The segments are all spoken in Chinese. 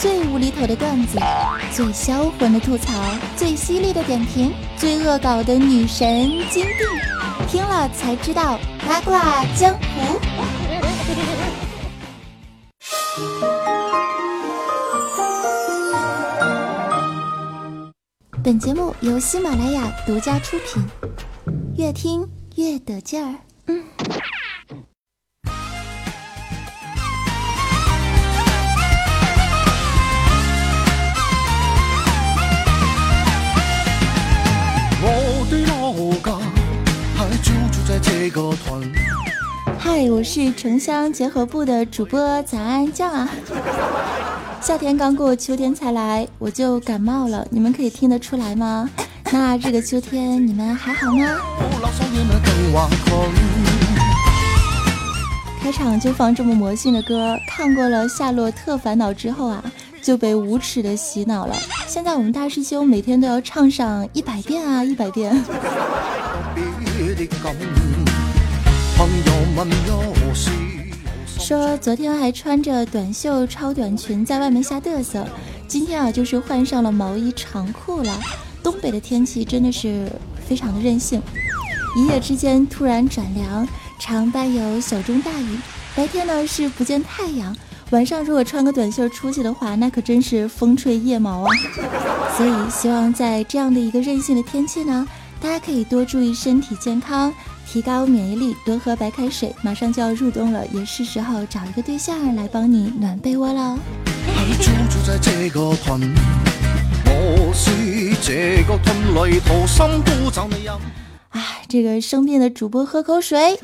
最无厘头的段子，最销魂的吐槽，最犀利的点评，最恶搞的女神金币，听了才知道八卦江湖。本节目由喜马拉雅独家出品，越听越得劲儿。嗯。嗨，我是城乡结合部的主播早安酱啊。夏天刚过，秋天才来，我就感冒了，你们可以听得出来吗？那这个秋天你们还好吗？开场就放这么魔性的歌，看过了《夏洛特烦恼》之后啊，就被无耻的洗脑了。现在我们大师兄每天都要唱上一百遍啊，一百遍。说昨天还穿着短袖超短裙在外面瞎嘚瑟，今天啊就是换上了毛衣长裤了。东北的天气真的是非常的任性，一夜之间突然转凉，常伴有小中大雨。白天呢是不见太阳，晚上如果穿个短袖出去的话，那可真是风吹腋毛啊。所以希望在这样的一个任性的天气呢，大家可以多注意身体健康。提高免疫力，多喝白开水。马上就要入冬了，也是时候找一个对象来帮你暖被窝了。哎，这个生病的主播喝口水。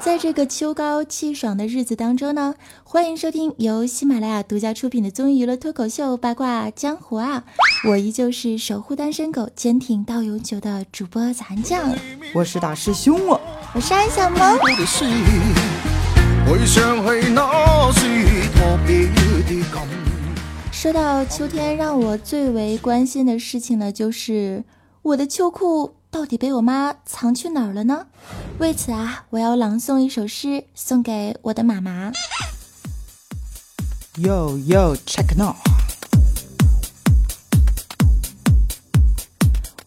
在这个秋高气爽的日子当中呢，欢迎收听由喜马拉雅独家出品的综艺娱乐脱口秀《八卦江湖》啊！我依旧是守护单身狗、坚挺到永久的主播残酱，我是大师兄啊，我是安小萌。说到秋天，让我最为关心的事情呢，就是我的秋裤。到底被我妈藏去哪儿了呢？为此啊，我要朗诵一首诗送给我的妈妈。Yo yo check now。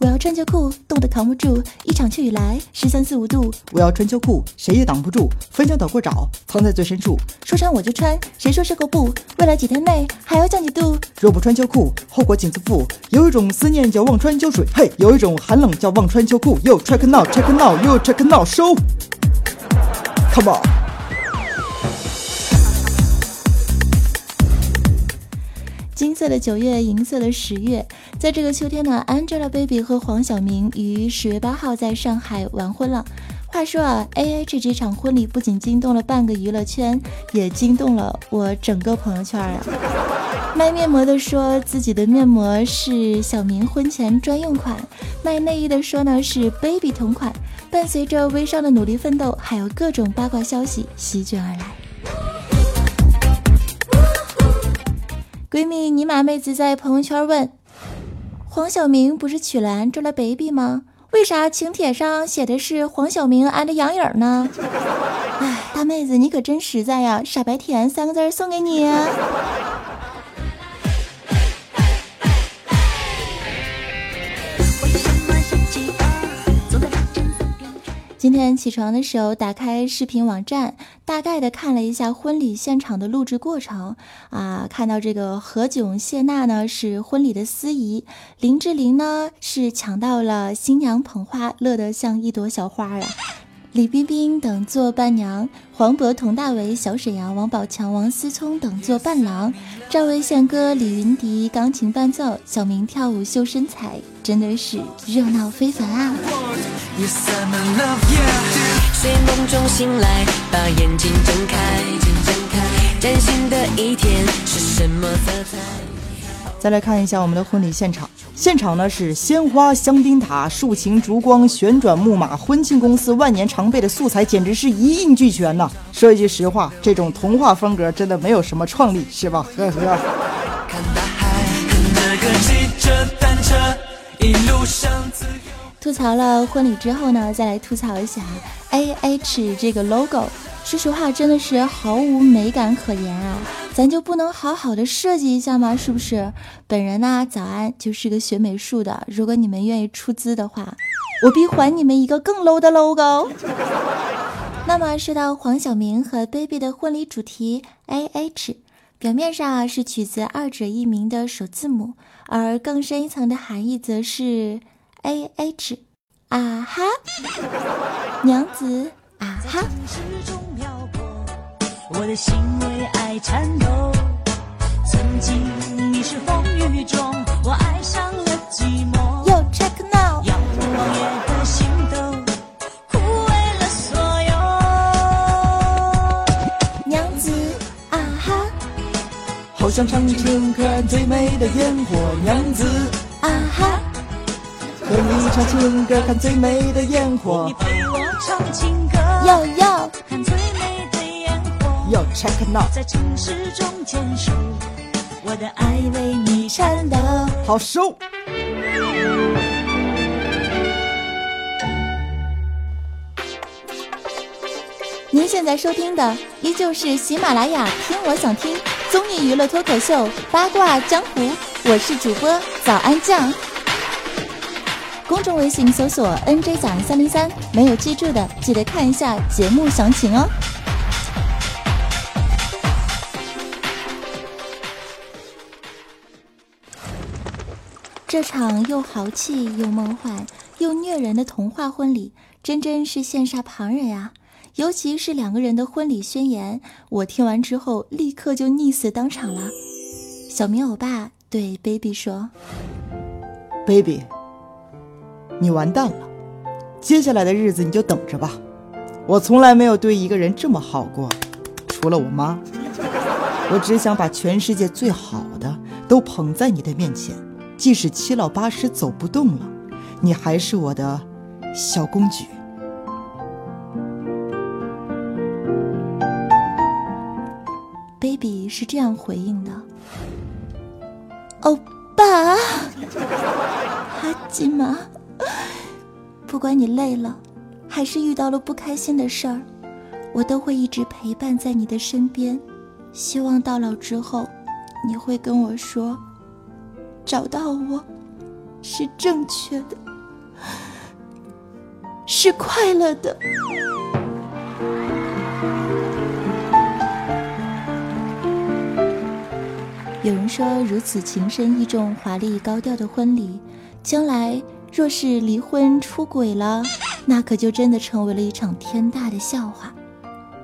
我要穿秋裤，冻得扛不住。一场秋雨来，十三四五度。我要穿秋裤，谁也挡不住。翻墙倒过找，藏在最深处。说穿我就穿，谁说是够不？未来几天内还要降几度？若不穿秋裤，后果请自负。有一种思念叫忘穿秋水，嘿，有一种寒冷叫忘穿秋裤。Yo check now check now yo check now show。Come on。金色的九月，银色的十月，在这个秋天呢，Angelababy 和黄晓明于十月八号在上海完婚了。话说啊，A A 这这场婚礼不仅惊动了半个娱乐圈，也惊动了我整个朋友圈啊！卖面膜的说自己的面膜是小明婚前专用款，卖内衣的说呢是 Baby 同款。伴随着微商的努力奋斗，还有各种八卦消息席卷而来。闺蜜尼玛妹子在朋友圈问：“黄晓明不是娶兰卓拉 baby 吗？为啥请帖上写的是黄晓明安的杨颖呢？”哎，大妹子你可真实在呀！傻白甜三个字送给你。今天起床的时候，打开视频网站，大概的看了一下婚礼现场的录制过程啊，看到这个何炅、谢娜呢是婚礼的司仪，林志玲呢是抢到了新娘捧花，乐得像一朵小花啊。李冰冰等做伴娘，黄渤、佟大为、小沈阳、王宝强、王思聪等做伴郎，赵薇献歌，李云迪钢琴伴奏，小明跳舞秀身材，真的是热闹非凡啊！睡梦中醒来，把眼睛睁开，崭新的一天是什么色彩？再来看一下我们的婚礼现场，现场呢是鲜花、香槟塔、竖琴、烛光、旋转木马，婚庆公司万年常备的素材简直是一应俱全呐！说一句实话，这种童话风格真的没有什么创意，是吧？呵呵。吐槽了婚礼之后呢，再来吐槽一下 A H 这个 logo，说实话真的是毫无美感可言啊！咱就不能好好的设计一下吗？是不是？本人呢，早安，就是个学美术的。如果你们愿意出资的话，我必还你们一个更 low 的 logo。那么说到黄晓明和 Baby 的婚礼主题 A H，表面上啊是取自二者艺名的首字母，而更深一层的含义则是 A H。啊哈，娘子啊哈。又 check now 要我也的心都枯萎了所有。娘子啊哈，好想唱情歌，看最美的烟火。娘子啊哈。和你唱情歌，看最美的烟火。你陪我唱情歌，要要 check now，在城市中坚守，我的爱为你颤抖。好收。您现在收听的依旧是喜马拉雅听我想听综艺娱乐脱口秀八卦江湖，我是主播早安酱。公众微信搜索 “nj 早安三零三”，没有记住的记得看一下节目详情哦。这场又豪气又梦幻又虐人的童话婚礼，真真是羡煞旁人呀！尤其是两个人的婚礼宣言，我听完之后立刻就溺死当场了。小明欧巴对 baby 说：“baby，你完蛋了，接下来的日子你就等着吧。我从来没有对一个人这么好过，除了我妈。我只想把全世界最好的都捧在你的面前。”即使七老八十走不动了，你还是我的小公举。Baby 是这样回应的：“欧巴，哈吉玛，不管你累了，还是遇到了不开心的事儿，我都会一直陪伴在你的身边。希望到老之后，你会跟我说。”找到我，是正确的，是快乐的。有人说，如此情深意重、华丽高调的婚礼，将来若是离婚出轨了，那可就真的成为了一场天大的笑话。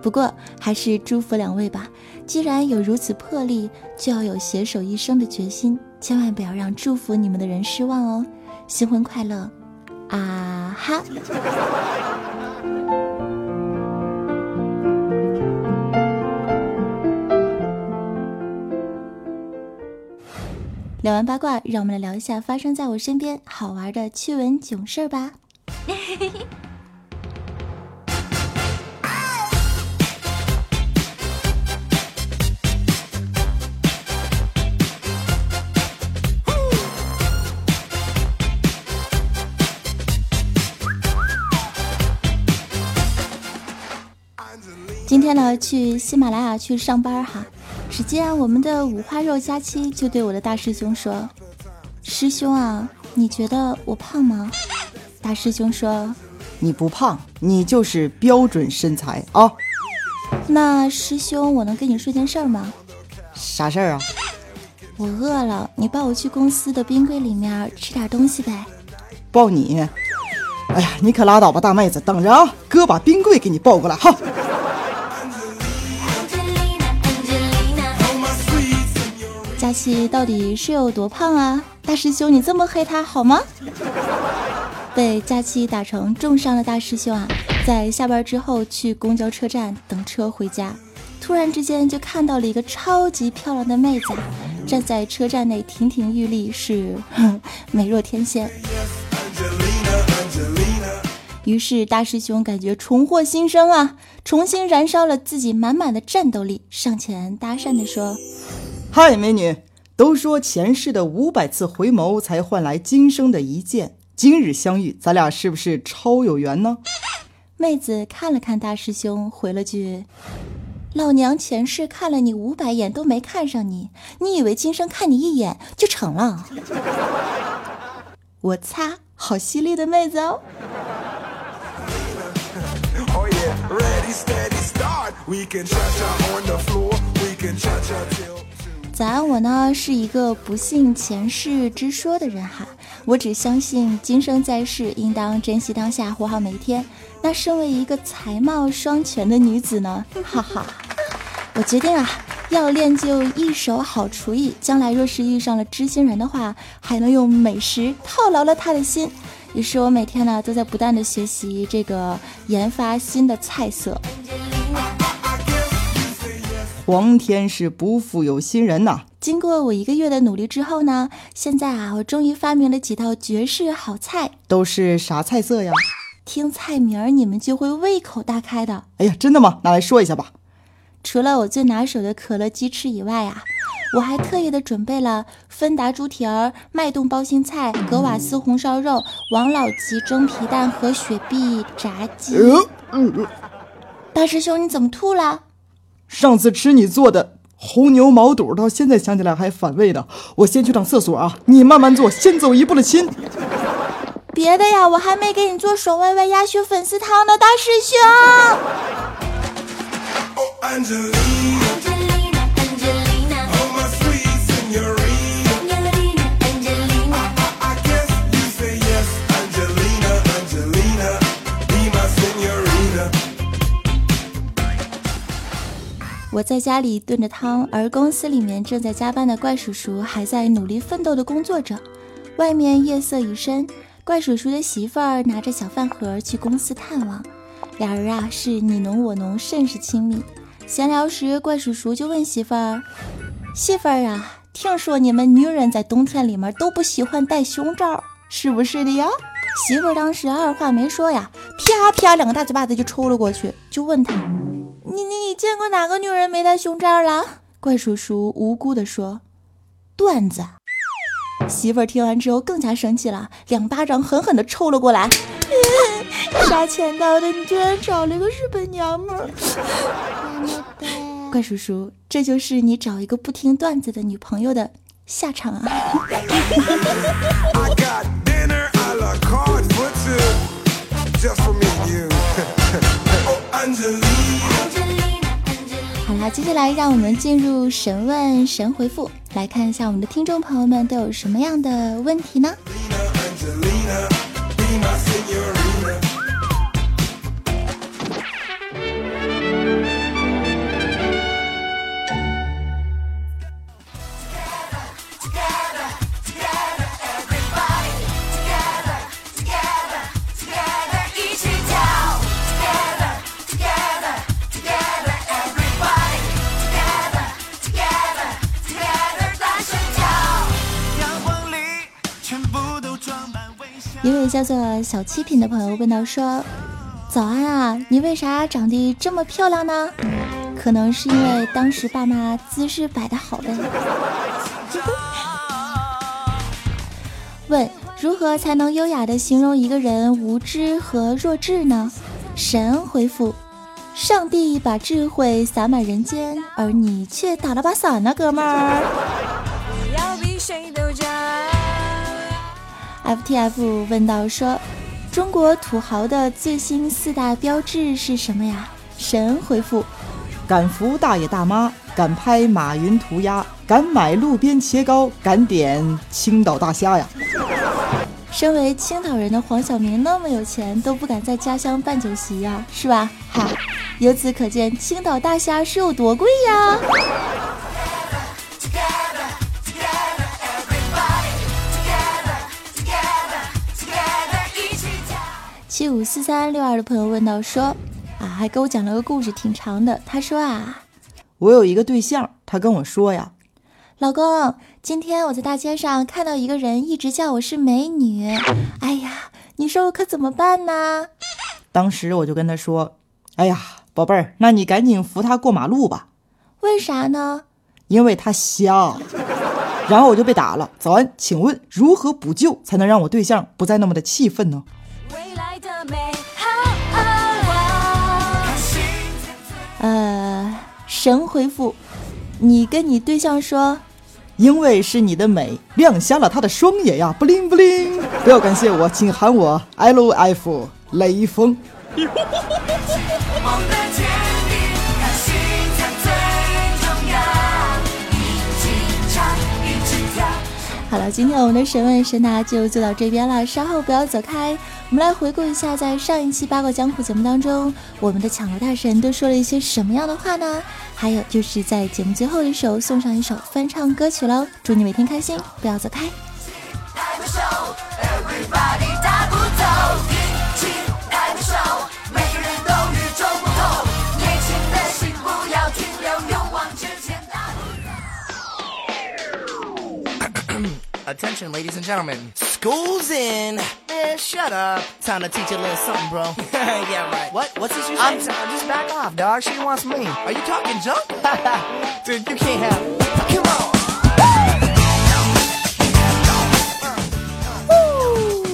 不过，还是祝福两位吧。既然有如此魄力，就要有携手一生的决心。千万不要让祝福你们的人失望哦！新婚快乐，啊哈！聊完八卦，让我们来聊一下发生在我身边好玩的趣闻囧事儿吧。今天呢，去喜马拉雅去上班哈，只见我们的五花肉佳期就对我的大师兄说：“师兄啊，你觉得我胖吗？”大师兄说：“你不胖，你就是标准身材啊。”那师兄，我能跟你说件事吗？啥事儿啊？我饿了，你抱我去公司的冰柜里面吃点东西呗。抱你？哎呀，你可拉倒吧，大妹子，等着啊，哥把冰柜给你抱过来哈。佳期到底是有多胖啊？大师兄，你这么黑他好吗？被佳期打成重伤的大师兄啊，在下班之后去公交车站等车回家，突然之间就看到了一个超级漂亮的妹子站在车站内，亭亭玉立，是 美若天仙。于是大师兄感觉重获新生啊，重新燃烧了自己满满的战斗力，上前搭讪的说。嗨，美女，都说前世的五百次回眸才换来今生的一见，今日相遇，咱俩是不是超有缘呢？妹子看了看大师兄，回了句：“老娘前世看了你五百眼都没看上你，你以为今生看你一眼就成了？” 我擦，好犀利的妹子哦！早安，我呢是一个不信前世之说的人哈，我只相信今生在世应当珍惜当下，活好每一天。那身为一个才貌双全的女子呢，哈哈，我决定啊，要练就一手好厨艺，将来若是遇上了知心人的话，还能用美食套牢了他的心。于是我每天呢都在不断的学习这个研发新的菜色。皇天是不负有心人呐！经过我一个月的努力之后呢，现在啊，我终于发明了几道绝世好菜，都是啥菜色呀？听菜名儿你们就会胃口大开的。哎呀，真的吗？拿来说一下吧。除了我最拿手的可乐鸡翅以外啊，我还特意的准备了芬达猪蹄儿、脉动包心菜、格瓦斯红烧肉、王老吉蒸皮蛋和雪碧炸鸡。大师兄，你怎么吐了？上次吃你做的红牛毛肚，到现在想起来还反胃呢。我先去趟厕所啊，你慢慢做，先走一步的亲。别的呀，我还没给你做爽歪歪鸭血粉丝汤呢，大师兄。我在家里炖着汤，而公司里面正在加班的怪叔叔还在努力奋斗的工作着。外面夜色已深，怪叔叔的媳妇儿拿着小饭盒去公司探望，俩人啊是你侬我侬，甚是亲密。闲聊时，怪叔叔就问媳妇儿：“媳妇儿啊，听说你们女人在冬天里面都不喜欢戴胸罩，是不是的呀？”媳妇儿当时二话没说呀，啪啪两个大嘴巴子就抽了过去，就问他。见过哪个女人没戴胸罩了？怪叔叔无辜的说：“段子。”媳妇儿听完之后更加生气了，两巴掌狠狠的抽了过来。杀千刀的，你居然找了一个日本娘们儿！怪叔叔，这就是你找一个不听段子的女朋友的下场啊！接下来让我们进入神问神回复，来看一下我们的听众朋友们都有什么样的问题呢？一位叫做小七品的朋友问道说：“早安啊，你为啥长得这么漂亮呢？可能是因为当时爸妈姿势摆的好呗。”问：如何才能优雅的形容一个人无知和弱智呢？神回复：上帝把智慧洒满人间，而你却打了把伞呢，哥们儿。FTF 问到说：“中国土豪的最新四大标志是什么呀？”神回复：“敢扶大爷大妈，敢拍马云涂鸦，敢买路边切糕，敢点青岛大虾呀。”身为青岛人的黄晓明那么有钱，都不敢在家乡办酒席呀，是吧？哈，由此可见青岛大虾是有多贵呀！五四三六二的朋友问到说：“啊，还给我讲了个故事，挺长的。他说啊，我有一个对象，他跟我说呀，老公，今天我在大街上看到一个人一直叫我是美女，哎呀，你说我可怎么办呢？当时我就跟他说，哎呀，宝贝儿，那你赶紧扶他过马路吧。为啥呢？因为他瞎。然后我就被打了。早安，请问如何补救才能让我对象不再那么的气愤呢？未来的美好呃，神回复，你跟你对象说，因为是你的美亮瞎了他的双眼呀，不灵不灵。不要感谢我，请喊我 L F 雷锋。好了，今天我们的神问神答就做到这边了，稍后不要走开。我们来回顾一下，在上一期八卦江湖节目当中，我们的抢楼大神都说了一些什么样的话呢？还有就是在节目最后一首送上一首翻唱歌曲喽，祝你每天开心，不要走开。Attention, ladies and gentlemen. School's in. Man, shut up. Time to teach you a little something, bro. yeah, right. What? What's this you say? I'm sorry. Just back off, dog. She wants me. Are you talking junk? Dude, you can't have. Come on. Woo!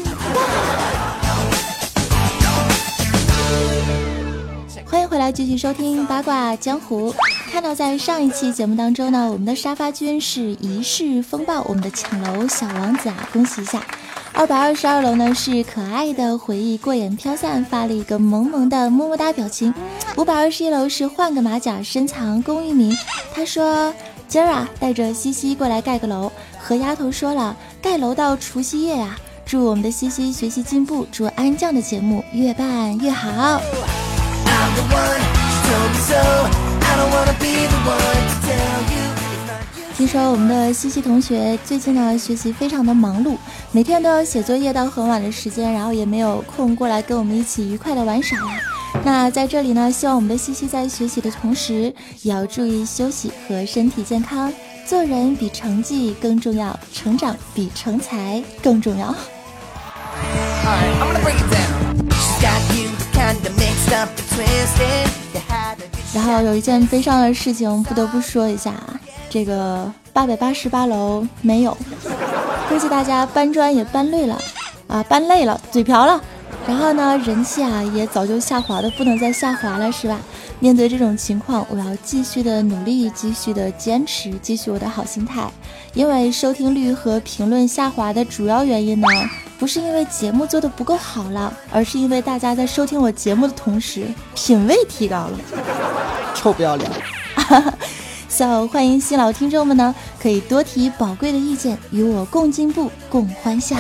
欢迎回来，继续收听八卦江湖。看到在上一期节目当中呢，我们的沙发君是一世风暴，我们的抢楼小王子啊，恭喜一下！二百二十二楼呢是可爱的回忆过眼飘散，发了一个萌萌的么么哒表情。五百二十一楼是换个马甲深藏功与名，他说今儿啊带着西西过来盖个楼，和丫头说了盖楼到除夕夜呀，祝我们的西西学习进步，祝安酱的节目越办越好。听说我们的西西同学最近呢学习非常的忙碌，每天都要写作业到很晚的时间，然后也没有空过来跟我们一起愉快的玩耍啦。那在这里呢，希望我们的西西在学习的同时，也要注意休息和身体健康。做人比成绩更重要，成长比成才更重要。然后有一件悲伤的事情不得不说一下啊，这个八百八十八楼没有，估计大家搬砖也搬累了啊，搬累了，嘴瓢了。然后呢，人气啊也早就下滑的不能再下滑了，是吧？面对这种情况，我要继续的努力，继续的坚持，继续我的好心态。因为收听率和评论下滑的主要原因呢。不是因为节目做的不够好了，而是因为大家在收听我节目的同时，品味提高了。臭不要脸！So 欢迎新老听众们呢，可以多提宝贵的意见，与我共进步，共欢笑。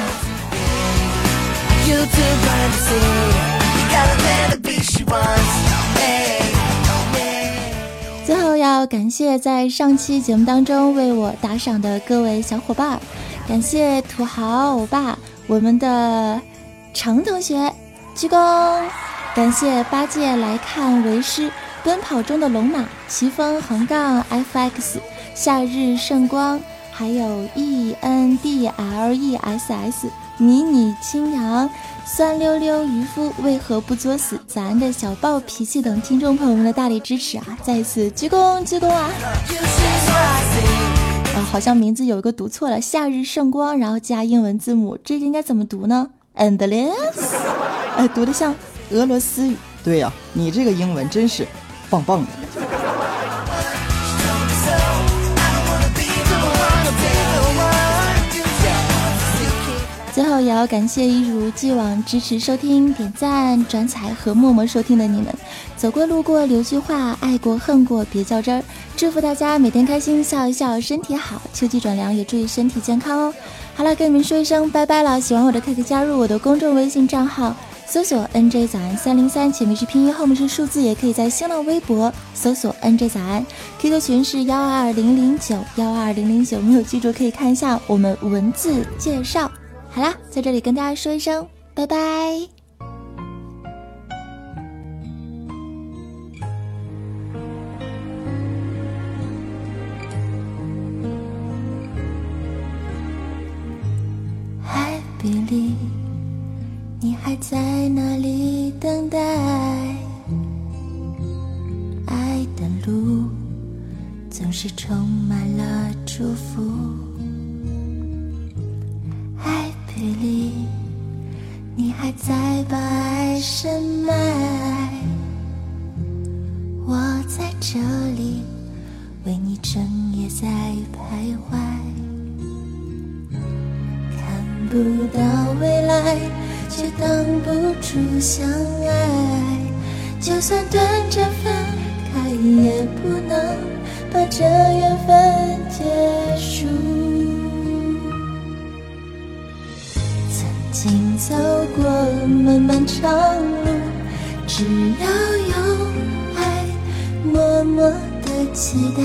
最后要感谢在上期节目当中为我打赏的各位小伙伴，感谢土豪欧巴。我们的程同学鞠躬，感谢八戒来看为师，奔跑中的龙马，奇峰横杠 fx，夏日圣光，还有 e n d l e s s，迷你青扬，酸溜溜渔夫为何不作死？咱的小暴脾气等听众朋友们的大力支持啊！再次鞠躬鞠躬啊！啊，好像名字有一个读错了，夏日圣光，然后加英文字母，这个应该怎么读呢？Endless，哎，读的像俄罗斯语。对呀，你这个英文真是棒棒的。最后也要感谢一如既往支持收听、点赞、转采和默默收听的你们。走过路过留句话，爱过恨过别较真儿。祝福大家每天开心，笑一笑，身体好。秋季转凉，也注意身体健康哦。好了，跟你们说一声拜拜了。喜欢我的可以加入我的公众微信账号，搜索 NJ 早安三零三，前面是拼音，后面是数字。也可以在新浪微博搜索 NJ 早安，QQ 群是幺二零零九幺二零零九。没有记住可以看一下我们文字介绍。好啦，在这里跟大家说一声拜拜。再把爱深埋我在这里为你整夜在徘徊看不到未来却挡不住相爱。就算短暂分开也不能把这缘分结束。曾经走过漫漫长路，只要有爱，默默的祈祷，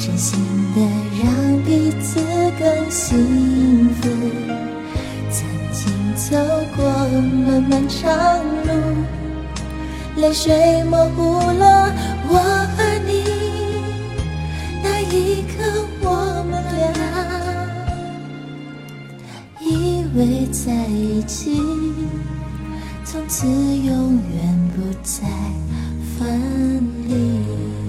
真心的让彼此更幸福。曾经走过漫漫长路，泪水模糊了我围在一起，从此永远不再分离。